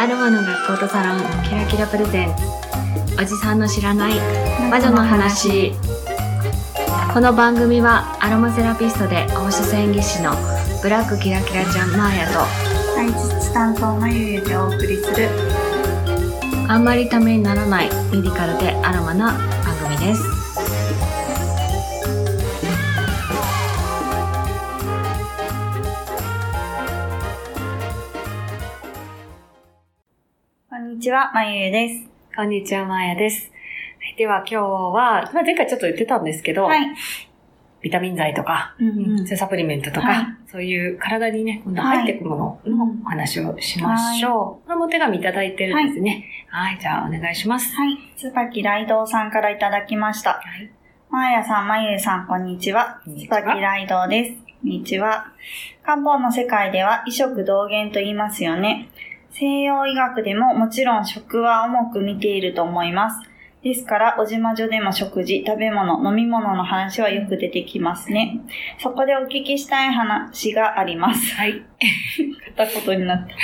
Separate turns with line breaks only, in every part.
あるもの学校とサロンキラキラプレゼン。ツおじさんの知らない魔女の話。この番組はアロマセラピストで放射線技師のブラックキラキラちゃんマーヤと
体質担当のゆゆでお送りする。
あんまりためにならないメディカルでアロマな番組です
ちは、まゆゆです。
こんにちはマーヤですはいでは今日は、まあ、前回ちょっと言ってたんですけど、
はい。
ビタミン剤とか、
うんうん
サプリメントとか、
はい
そういう体にね、今度入っていくもののお話をしましょう。これもお手紙いただいてるんですね。はい、じゃあお願いします。
はい。椿雷道さんからいただきました。
はい。
まーやさん、まゆゆさん、こんにちは。椿雷道です。こんにちは。漢方の世界では異食同源と言いますよね。西洋医学でももちろん食は重く見ていると思います。ですから、おじまじょでも食事、食べ物、飲み物の話はよく出てきますね。そこでお聞きしたい話があります。
はい。
片言になった。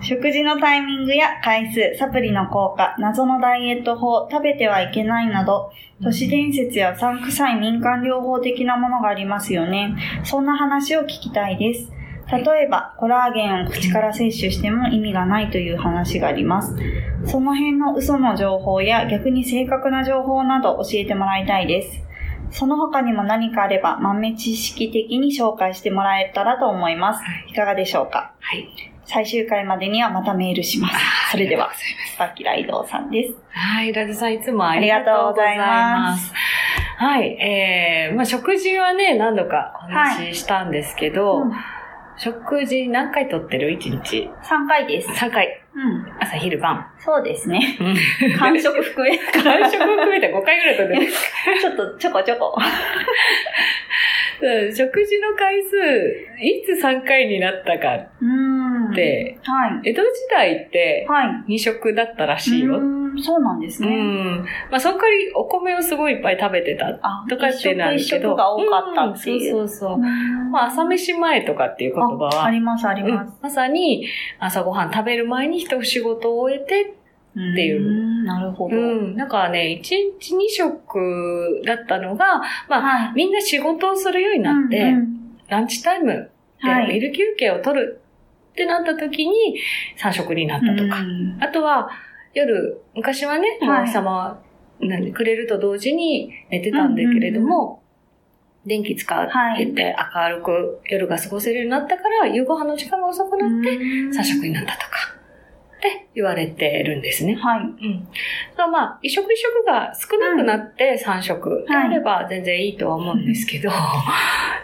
食事のタイミングや回数、サプリの効果、謎のダイエット法、食べてはいけないなど、都市伝説や産臭い民間療法的なものがありますよね。そんな話を聞きたいです。例えば、コラーゲンを口から摂取しても意味がないという話があります。その辺の嘘の情報や逆に正確な情報など教えてもらいたいです。その他にも何かあれば豆知識的に紹介してもらえたらと思います。いかがでしょうか？
はい。
最終回までにはまたメールします。それでは
ありがとうございます、
スパキライドウさんです。
はい、ラズさんいつもありがとうございます。はい、えー、まあ食事はね、何度かお話ししたんですけど、
うん
食事何回とってる ?1 日。
3回です。
3回。
うん。
朝、昼、晩。
そうですね。
うん
完食含め。
完食含めて5回ぐらいとってる。
ちょっとちょこちょこ。
うん食事の回数、いつ3回になったか
うーん。
で、
はい。
江戸時代って
はい。
2食だったらしいよ。
うーんそうなんです
う
ね。
ん。まあ、その代わりお米をすごいいっぱい食べてた
あ、
とかってなる
一食
けど。
が多かったっていう。
うんそうそうそう。
う
まあ、朝飯前とかっていう言葉は、
ああります、あり
うん
ます。
まさに朝ごはん食べる前に一仕事を終えて、
って
いう。
なるほど。
うん。だからね、1日2食だったのが、まあ、
はい。
みんな仕事をするようになって、
うんうん。
ランチタイムで
はい。
ミル休憩を取るってなった時に3食になったとか。
うん。
あとは、夜、昔はね、
はい。
お日様は、何くれると同時に寝てたんだけれども、電気使ってて明るく夜が過ごせるようになったから、夕ご飯の時間が遅くなって、
うん。
3食になったとか、って言われてるんですね。
はい。
うん。まあ、一食一食が少なくなって3食であれば全然いいとは思うんですけど、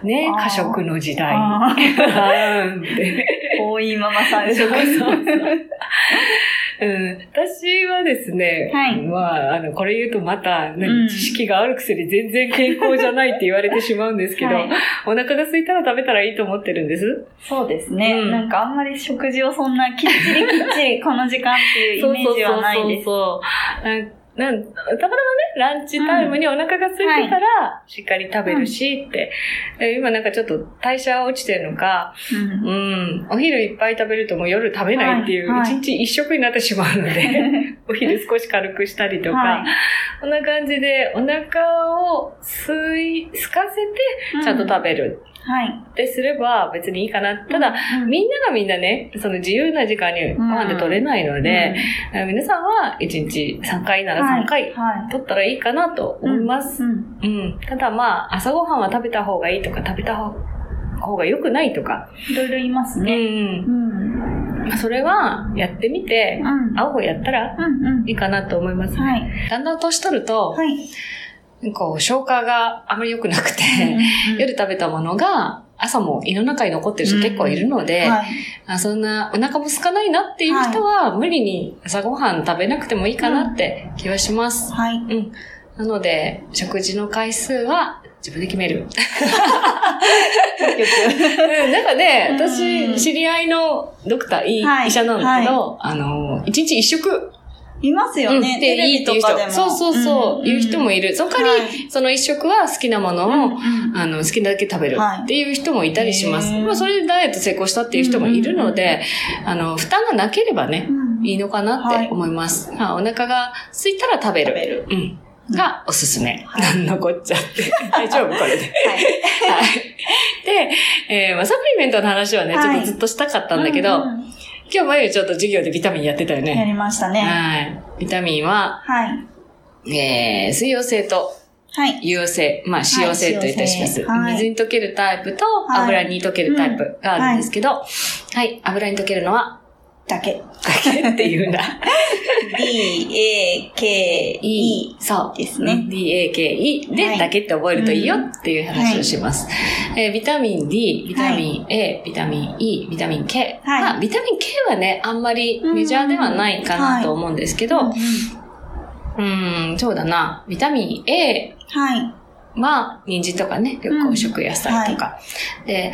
ね
あー
過食の時代。
多 いまま3食。
そうそうそううん、私はですね、
はい。
まあ、あの、これ言うとまた、ね
うん。
知識があるくせに全然健康じゃないって言われてしまうんですけど、
はい。
お腹が空いたら食べたらいいと思ってるんです？
そうですね、
うん。
なんかあんまり食事をそんなきっちりきっちりこの時間っていうイメージはないです。
そうなんなんたまたまね、ランチタイムにお腹が空いてたら、しっかり食べるしって、で今なんかちょっと代謝落ちてるのか、
うん。
うん、お昼いっぱい食べるともう夜食べないっていう、
はい。はい。
一日一食になってしまうので、お昼少し軽くしたりとか、
はい。
こんな感じでお腹を吸い、空かせて、ちゃんと食べる
はい。
ってすれば別にいいかな。ただ、
うん、
みんながみんなね、その自由な時間にご飯で取れないので、え皆さんは1日3回なら3回
はい。
取ったらいいかなと思います。
うん
うん。ただまあ、朝ごはんは食べた方がいいとか、食べた方が良くないとか、
いろいろ言います
う
ね。
ん。
うん。
それはやってみて、
うん。
青をやったら
うんうん。
いいかなと思います、ね。
はい。
だんだん年取ると、
はい。
こう消化があまり良くなくて、
うん
夜食べたものが朝も胃の中に残ってる人結構いるので、
はい。
あそんなお腹も空かないなっていう人は、無理に朝ごはん食べなくてもいいかなって気はします。
はい。
うん。なので、食事の回数は自分で決める。うん、なんかね、
うん
私、知り合いのドクター、い
はい
医者なんだけど、あの、一日一食
いますよね。
うんで、いいっていう人
ビとかでも。
そうそうそう、いう人もいる。その代わり、
は
その一食は好きなものを、あの、好きなだけ食べる
はい
っていう人もいたりします。まあ、それでダイエット成功したっていう人もいるので、あの、負担がなければね、
うん
いいのかなって思います。まあ、お腹が空いたら食べる。
食べる
うん。がおすすめ。
はい
なんのこっちゃって。大丈夫これで。
はい。
はい。で、えーまあ、サプリメントの話はね、
はい
ちょっとずっとしたかったんだけど、
うんうん
今日まゆちょっと授業でビタミンやってたよ
や
ね。
りましたね。
はい。ビタミンは、
はい。
えー、水溶性と
はい。
硫黄性、まあ、脂溶性といたします。
はい
水に溶けるタイプと
はい
油に溶けるタイプがあるんですけど、はい、油に溶けるのは、
だけ。
だけっていう んだ。
D, A, K, E
そう。
ですね。
DAKE で、
はい
だけって覚えるといいよっていう話をします。えービタミン D、ビタミン A、ビタミン E、ビタミン K。
はい
まあ、ビタミン K はね、あんまりメジャーではないかなと思うんですけど、
うん、
そうだな。ビタミン A
はい。
は、人参とかね、緑黄色野菜とか、で、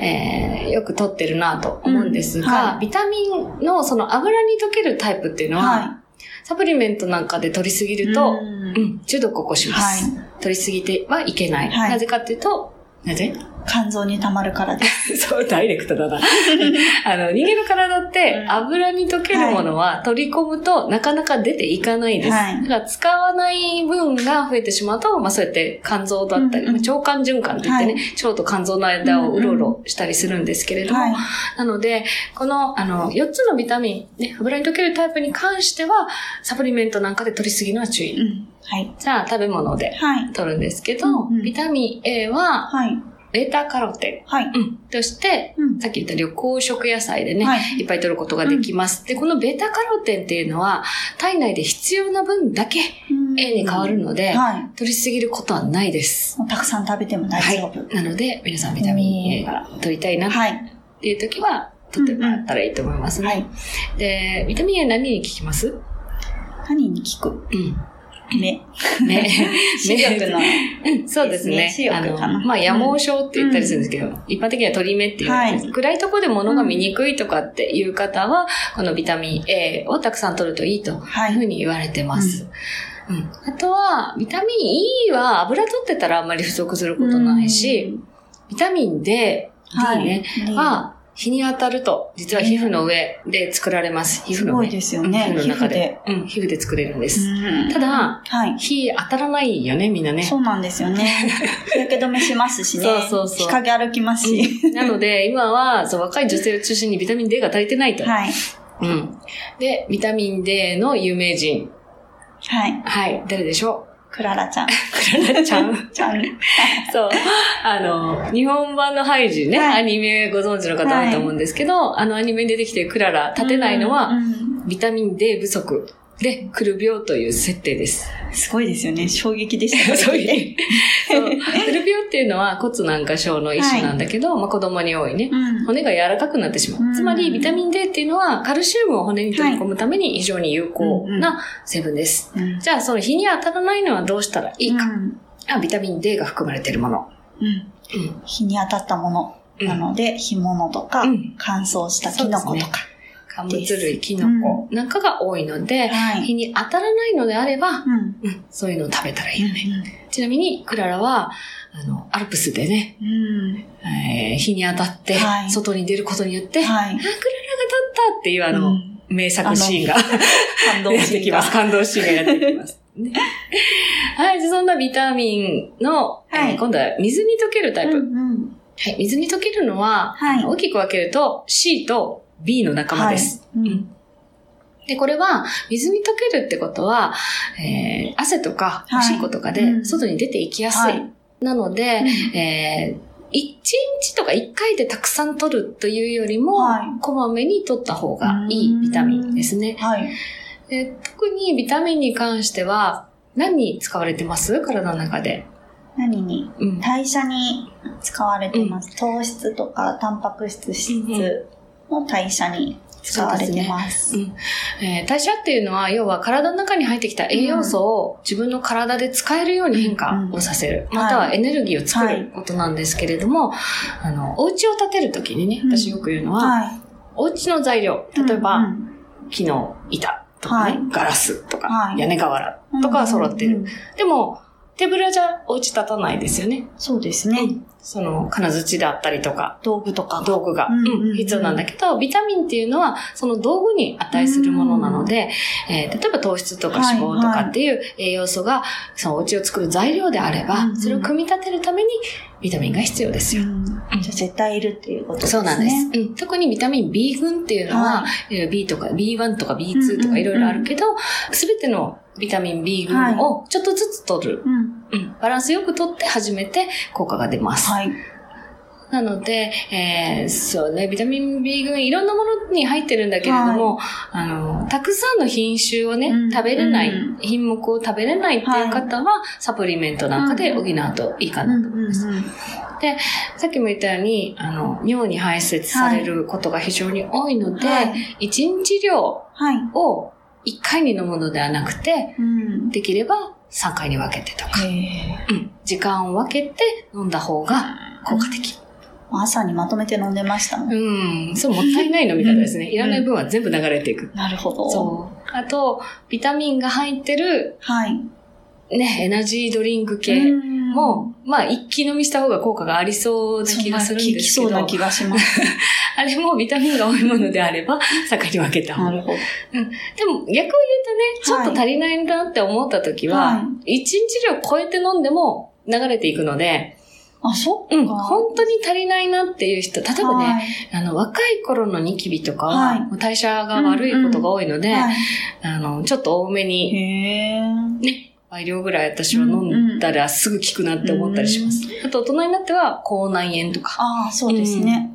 えーよく取ってるなと思うんですが、
うん。は
ビタミンのその油に溶けるタイプっていうのは、
は
サプリメントなんかで取りすぎ
い。
ると、
うん。
うん、中毒を起こします。
は
取りすぎてはいけない。
はい。
なぜかっていうと、なぜ？
肝臓に溜まるからです。
そう、ダイレクトだな。あの、人間の体って
うん
油に溶けるものは取り込むとなかなか出ていかないです。
はい
だから使わない分が増えてしまうと、まあそうやって肝臓だったり、
うんうん
まあ腸管循環って言ってね、
は
腸と肝臓の間をうろうろしたりするんですけれども、
はい。
なので、この、あの、4つのビタミン、ね、油に溶けるタイプに関しては、サプリメントなんかで取りすぎのは注意。
うん。はい。
じゃあ、食べ物で
はい。
取るんですけど、
うんうん
ビタミン A は、
はい。
ベータカロテ
はい。
ン、うん、として、
うん。
さっき言った緑黄色野菜でね、
はい
い、っぱい取ることができます。で、このベータカロテンっていうのは、体内で必要な分だけ A に変わるので、
はい。
取りすぎることはないです。
たくさん食べても大丈夫。
なので、皆さんビタミン A が取りたいなっ
はい。
ていう時は、取ってもらったらいいと思いますね。
はい。
で、ビタミン A 何に効きます？
何に効く？
うん。
目。
ね。
視力の。
うん、そうですね。
視
あ
力かな
の、まあ、夜盲症って言ったりするんですけど、一般的には鳥目っていう、
はい
暗いところで物が見にくいとかっていう方は、このビタミン A をたくさん取るといいと
はい
いうふうに言われてます。うん。あとは、ビタミン E は油取ってたらあんまり不足することないし、ビタミン D、D ね、
はい
は、日に当たると、実は皮膚の上で作られます。皮膚の上。
すごいですよね
うん皮膚の中で
皮膚で。
うん、皮膚で作れるんです。
うん
ただ、
はい。
火当たらないよね、みんなね。
そうなんですよね。日焼け止めしますしね。
そうそうそう
日陰歩きますし。
うんなので、今は、そう、若い女性を中心にビタミン D が足りてないと。
はい。
うん。で、ビタミン D の有名人。
はい。
はい。誰でしょ
クララちゃん。
う クララちゃん。
ちゃん。
そう。あの、日本版のハイジね、
はい
アニメご存知の方多いと思うんですけど、あのアニメに出てきてるクララ、立てないのは、
うん
ビタミン D 不足で来る病という設定です。
すごいですよね。衝撃でした。
そういう。そう。来る病っていうのは骨軟化症の一種なんだけど、まあ子供に多いね。
うん。
骨が柔らかくなってしまう。
うん
つまり、ビタミン D っていうのは、カルシウムを骨に取り込むために非常に有効な成分です。
うん。
じゃあ、その日に当たらないのはどうしたらいいか。
うん
あビタミン D が含まれているもの。
うん。
うん。
日に当たったもの
うん
なので、干物とか
うん、
乾燥したキノコとか。
乾物類、キノコなんかが多いので、
はい。
日に当たらないのであれば、
うん。
うん、そういうのを食べたらいいよね。ちなみに、クララは、あの、アルプスでね、
うん。
えー日に当たって
は、い
外に出ることによって、あ、クララが
はい。
立ったっていうあの、
うん
名作シーンが
感動
やって
シーンが
きます。感動シーンがやってきます。ねはい、そんなビタミンの、
はい
えー今度は水に溶けるタイプ。
うんうん
はい、水に溶けるのは、
はい
大きく分けると C と B の仲間です。
はい
うんで、これは、水に溶けるってことは、えー汗とか、
はい
おしっことかで、
うん
外に出ていきやすい。
はい
なので、えー1日とか1回でたくさん取るというよりも、
はい
こまめに取った方がいいビタミンですね。
はい。
で特にビタミンに関しては、何に使われてます？体の中で。
何に？
うん。
代謝に使われてます。糖質とか、タンパク質、脂質の代謝に使われてます。
うんえー代謝っていうのは、要は体の中に入ってきた栄養素を自分の体で使えるように変化をさせる。
うん
またはエネルギーを作
はい
ることなんですけれども、あの、お家を建てるときにね、
うん
私よく言うのは、
はい。
お家の材料、例えば、
うん
木の板とかね、
はい
ガラスとか、
はい
屋根瓦とかは揃ってる。
うんうん
でも、手ぶらじゃお家立たないですよね。
そうですね。
その、金槌であったりとか、
道具とかが。
道具が、
うん
必要なんだけど、ビタミンっていうのは、その道具に値するものなので、えー例えば糖質とか脂肪とかっていう栄養素が、そのお家を作る材料であれば、それを組み立てるためにビタミンが必要ですよ。
うんじゃあ絶対いるっていうことですね。
そうなんです。うん、特にビタミン B 群っていうのは、
は
B とか B1 とか B2 とかいろいろあるけど、すべ、てのビタミン B 群をちょっとずつ取る。
うん。
うん、バランスよく取って初めて効果が出ます。
はい。
なので、えーそうね、ビタミン B 群いろんなものに入ってるんだけれども、あの、たくさんの品種をね、
うん
食べれない、
うん
品目を食べれないっていう方は、サプリメントなんかで補うといいかなと思います。で、さっきも言ったように、あの、尿に排泄されることが非常に多いので、
はい
一日量
はい。
を1回に飲むのではなくて、
うん。
できれば3回に分けてとか、
へ
うん、時間を分けて飲んだ方が効果的。
ー朝にまとめて飲んでましたもん。
うん、そう、もったいない飲み方ですね。
うん
いらない分は全部流れていく。
なるほど。
そう。あと、ビタミンが入ってる、
はい。
ね、エナジードリンク系
うん。
も、まあ、一気飲みした方が効果がありそうな気がするんですけど、
そうな気がします。
あれもビタミンが多いものであれば、盛り分けた方が。
なるほど。
でも、逆を言うとね、ちょっと足りないんだって思った時は、
は
一日量超えて飲んでも流れていくので、
あ、そっか。
うん、本当に足りないなっていう人、例えばね、
はい。
あの、若い頃のニキビとかは、
はい。
代謝が悪いことが多いので、
はい。
あの、ちょっと多めに、ね、倍量ぐらい私は飲んだらすぐ効くなって思ったりします。あと、大人になっては、口内炎とか。
ああ、そうですね。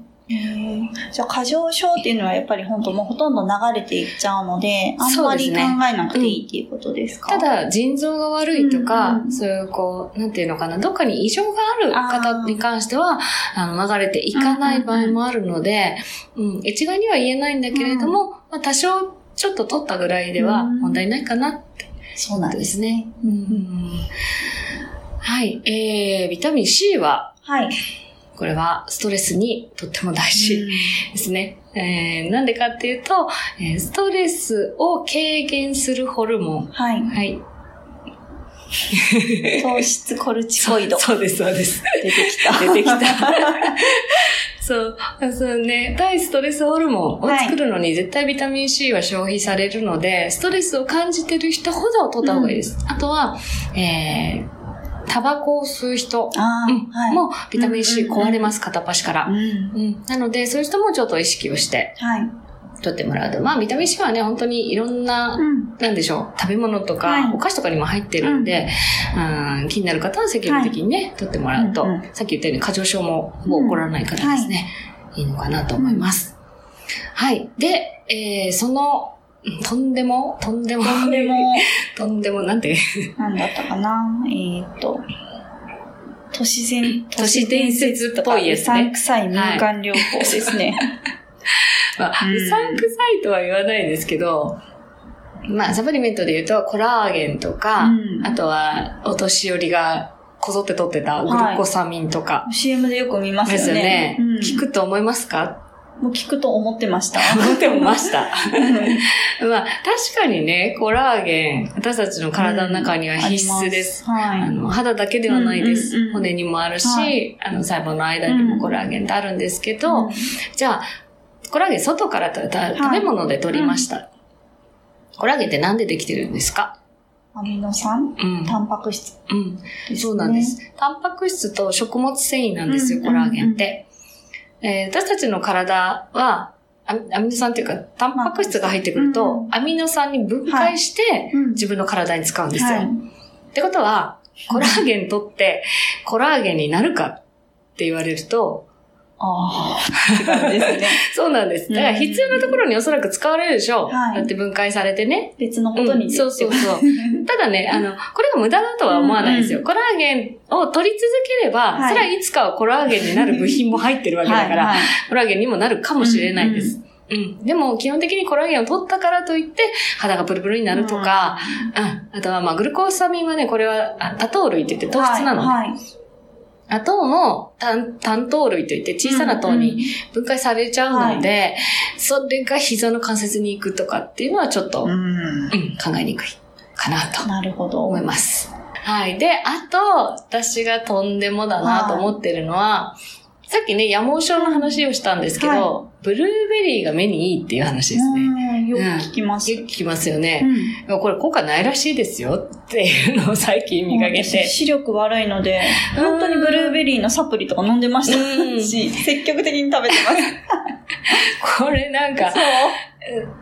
じゃあ、過剰症っていうのはやっぱり本当もうほとんど流れていっちゃうので、あんまり考えなくていいっていうことですか、
ただ、腎臓が悪いとか、
うんうん
そういう、こう、なんていうのかな、どっかに異常がある方に関しては、あの、流れていかない場合もあるので、うん、一概には言えないんだけれども、まあ、多少、ちょっと取ったぐらいでは
うん。
問題ないかなって
そうなんで。
ですすね。うんはい。えー、ビタミン C は、
はい。
これはストレスにとっても大事ですね。えー、なんでかっていうと、えーストレスを軽減するホルモン。
はい。
はい。
糖質コルチコイド。
そうです、そうです。
出てきた。
出てきた。そう。そうね。対ストレスホルモンを作るのに絶対ビタミン C は消費されるので、ストレスを感じてる人ほど取った方がいいです。あとは、えー、タバコを吸う人。もビタミン C
うんうんうん
壊れます、片っ端から
う。ん。
うん。なので、そういう人もちょっと意識をして
はい。
取ってもらうと。まあ、ビタミン C はね、本当にいろんな、
うん。
なんでしょう、食べ物とか、
はい。
お菓子とかにも入ってるんで、うん、気になる方は積極的にね、取ってもらうと、
うんうん
さっき言ったように過剰症ももう起こらないからですね、い、いのかなと思います。はい。で、えー、その、うんとんでも、とんでも、
とんでも、
とんでも、なんて、
なんだったかな？えーっと、都市伝、
都市伝説っぽいやつね。
うさんくさい民間療法ですね。
まあ、
う
さんくさいとは言わないですけど、まあ、サプリメントで言うと、コラーゲンとか、
うん
あとは、お年寄りがこぞって取ってたグルコサミンとか、
CM でよく見ます
ですよ
よね
ね。。
うん
聞くと思いますか？
もう聞くと思ってました。
思ってました。まあ、確かにね、コラーゲン、私たちの体の中には必須です。
はい。
あの肌だけではないです、
うんうんうん
骨にもあるし、
はい
あの細胞の間にもコラーゲンってあるんですけど、
うん
じゃあ、コラーゲン外から食べ物で取りました、コラーゲンってなんでできてるんですか？
アミノ酸？
うん。
タンパク質？
うん。そうなんです。タンパク質と食物繊維なんですよ、
うん
コラーゲンって。えー私たちの体は、アミノ酸っていうか、タンパク質が入ってくる
う
と、アミノ酸に分解して、
うん。
自分の体に使うんですよ。
はい
ってことは、コラーゲン取って、コラーゲンになるかって言われると、
ああ。
そうなんです。だから必要なところにおそらく使われるでしょう。
はい
だって分解されてね。
別のことに、
うんそうそうそう。ただね、あの、これが無駄だとは思わないですよ。
うん
コラーゲンを取り続ければ、
はい
それはいつかはコラーゲンになる部品も入ってるわけだから、
はいはい
コラーゲンにもなるかもしれないです。うん、でも、基本的にコラーゲンを取ったからといって、肌がプルプルになるとか、うん、あとは、まあ、グルコーサミンはね、これは、あ多糖類って言って糖質なのね。
はいはい。
あ糖も単単糖類といって小さな糖に分解されちゃうので、それが膝の関節に行くとかっていうのはちょっと、
うん。
うん考えにくいかなと
なるほど。
思います。はい。で、あと、私がとんでもだなと思ってるのは、さっきね、山毛症の話をしたんですけど、ブルーベリーが目にいいっていう話ですね。
うん。よく聞きます。
よく聞きますよ
う
ね。
ん。
でもこれ効果ないらしいですよっていうのを最近見かけ
私
て。
視力悪いので、本当にブルーベリーのサプリとか飲んでまし
うん
たし、積極的に食べてます。
これなんか、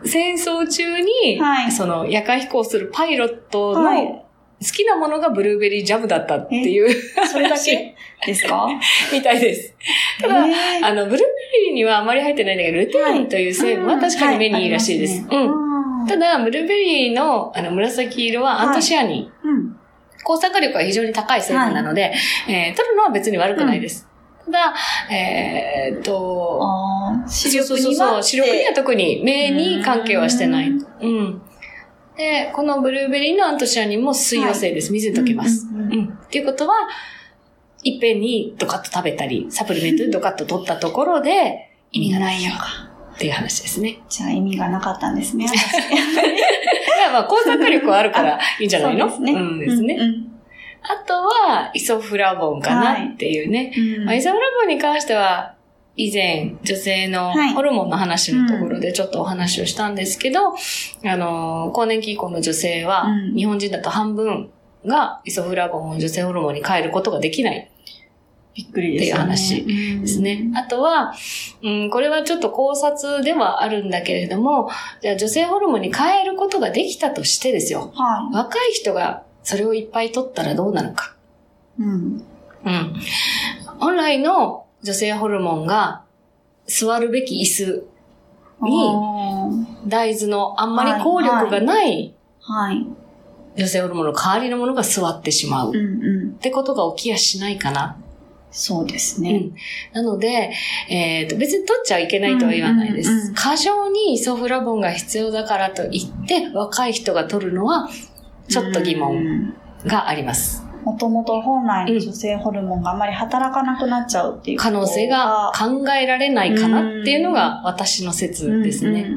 戦争中に、
はい
その夜間飛行するパイロット
はい
の好きなものがブルーベリージャムだったっていう
それだけ？ですか？
みたいです。ただ、
えー
あの、ブルーベリーにはあまり入ってないんだけど、ルテインという成分は確かに目にいいらしいです。
はい
うん。ただ、ブルーベリーのあの紫色はアントシアニン。
うん。
抗酸化力が非常に高い成分なので、えー取るのは別に悪くないです。ただ、えーっと、
視力には
そうそうそう、視力には特に目に関係はしてない。
う
うん。で、このブルーベリーのアントシアニンも水溶性です。水に溶けます。
うんうんうん
うん。っていうことは、いっぺんにドカッと食べたり、サプリメントでドカッと取ったところで意味がないよっていう話ですね。
じゃあ意味がなかったんですね。
いや、まあ、抗酸化力はあるからいいんじゃないの？
そうですね。
うんですね。
うん
あとは、イソフラボンかなっていうね。
うん
まあ、イソフラボンに関しては、以前、女性の
はい
ホルモンの話のところでちょっとお話をしたんですけど、あの、更年期以降の女性は、
うん
日本人だと半分がイソフラボンを女性ホルモンに変えることができない
びっくりですよね。
っていう話ですね。あとは、うん、これはちょっと考察ではあるんだけれども、じゃあ女性ホルモンに変えることができたとしてですよ。
は
若い人がそれをいっぱい取ったらどうなるか。
い。うん。
うん。本来の女性ホルモンが座るべき椅子に
あ
大豆のあんまり効力がない
ーはい。
女性ホルモンの代わりのものが座ってしまうっ。てことが起きやしないかな。
そうですね。
うん。なので、えっ、と、別に取っちゃいけないとは言わないです。過剰にイソフラボンが必要だからといって、若い人が取るのは、ちょっと疑問があります。
もともと本来の女性ホルモンがあまり働かなくなっちゃうっていう
可能性が考えられないかなっていうのが私の説ですね。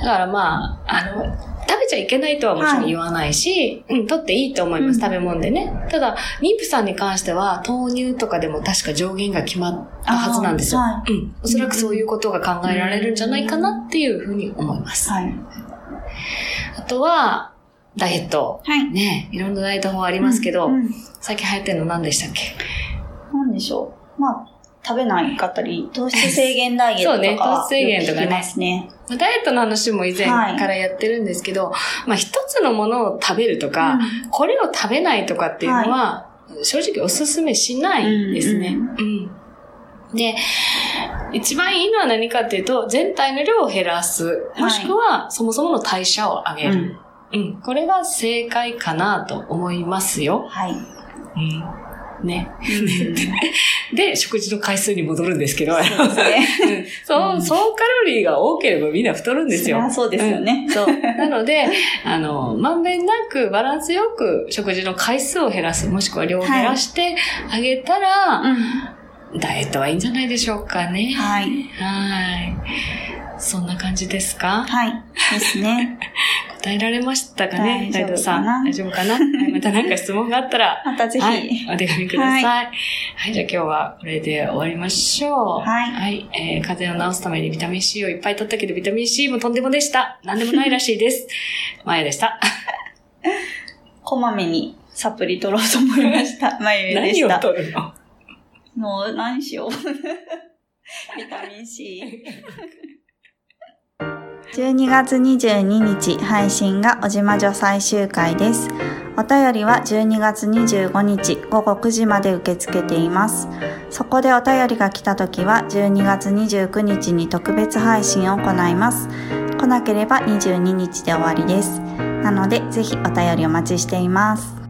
だからまあ、あの、食べちゃいけないとはもちろん言わないし、うん、取っていいと思います、
うん
食べ物でね。ただ、妊婦さんに関しては、豆乳とかでも確か上限が決まったはずなんですよ。
あー
うん。おそらくそういうことが考えられるんじゃないかなっていうふうに思います。
はい。
あとは、ダイエット。
はい。
ね、いろんなダイエット法ありますけど、
うんうん
最近流行ってるの何でしたっけ？
なんでしょう。まあ、食べないかったり、糖質制限ダイエットとか
そうね糖質制限とかね
ますね。
ダイエットの話も以前からやってるんですけど、まあ一つのものを食べるとか、これを食べないとかっていうのは、正直おすすめしないですね。うんで、一番いいのは何かっていうと、全体の量を減らす。もしくは、そもそもの代謝を上げる。うん。これが正解かなと思いますよ。
はい。
うん。ね。で、食事の回数に戻るんですけど、
そうですね。
そう、総カロリーが多ければみんな太るんですよ
そうですよね
うん。そう。なので、あの、まんべんなくバランスよく食事の回数を減らす、もしくは量を減らしてあげたら、ダイエットはいいんじゃないでしょうかね。
はい。
はい。そんな感じですか？
はい。ですね。
答えられましたかね？
大丈夫かな？
大丈夫かな？はいまた何か質問があったら、
またぜひ。
はい、お手紙ください。はい、じゃあ今日はこれで終わりましょう。
はい
はい、えー、風邪を治すためにビタミン C をいっぱい取ったけど、ビタミン C もとんでもでした。なんでもないらしいです。マヤでした。
こまめにサプリ取ろうと思いました。まゆゆで
何を
した。
取るの？
もう何しよう。ビタミン C。12月22日配信がおじま女最終回です。お便りは12月25日午後9時まで受け付けています。そこでお便りが来た時は12月29日に特別配信を行います。来なければ22日で終わりです。なのでぜひお便りお待ちしています。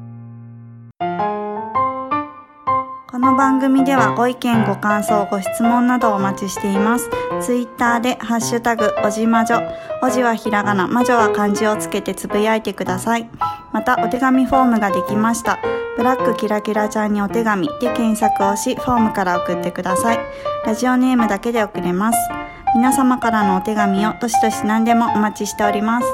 この番組ではご意見、ご感想、ご質問などお待ちしています。ツイッターでハッシュタグ、おじまじょ。おじはひらがな、魔女は漢字をつけてつぶやいてください。また、お手紙フォームができました。ブラックキラキラちゃんにお手紙で検索をし、フォームから送ってください。ラジオネームだけで送れます。皆様からのお手紙をどしどし何でもお待ちしております。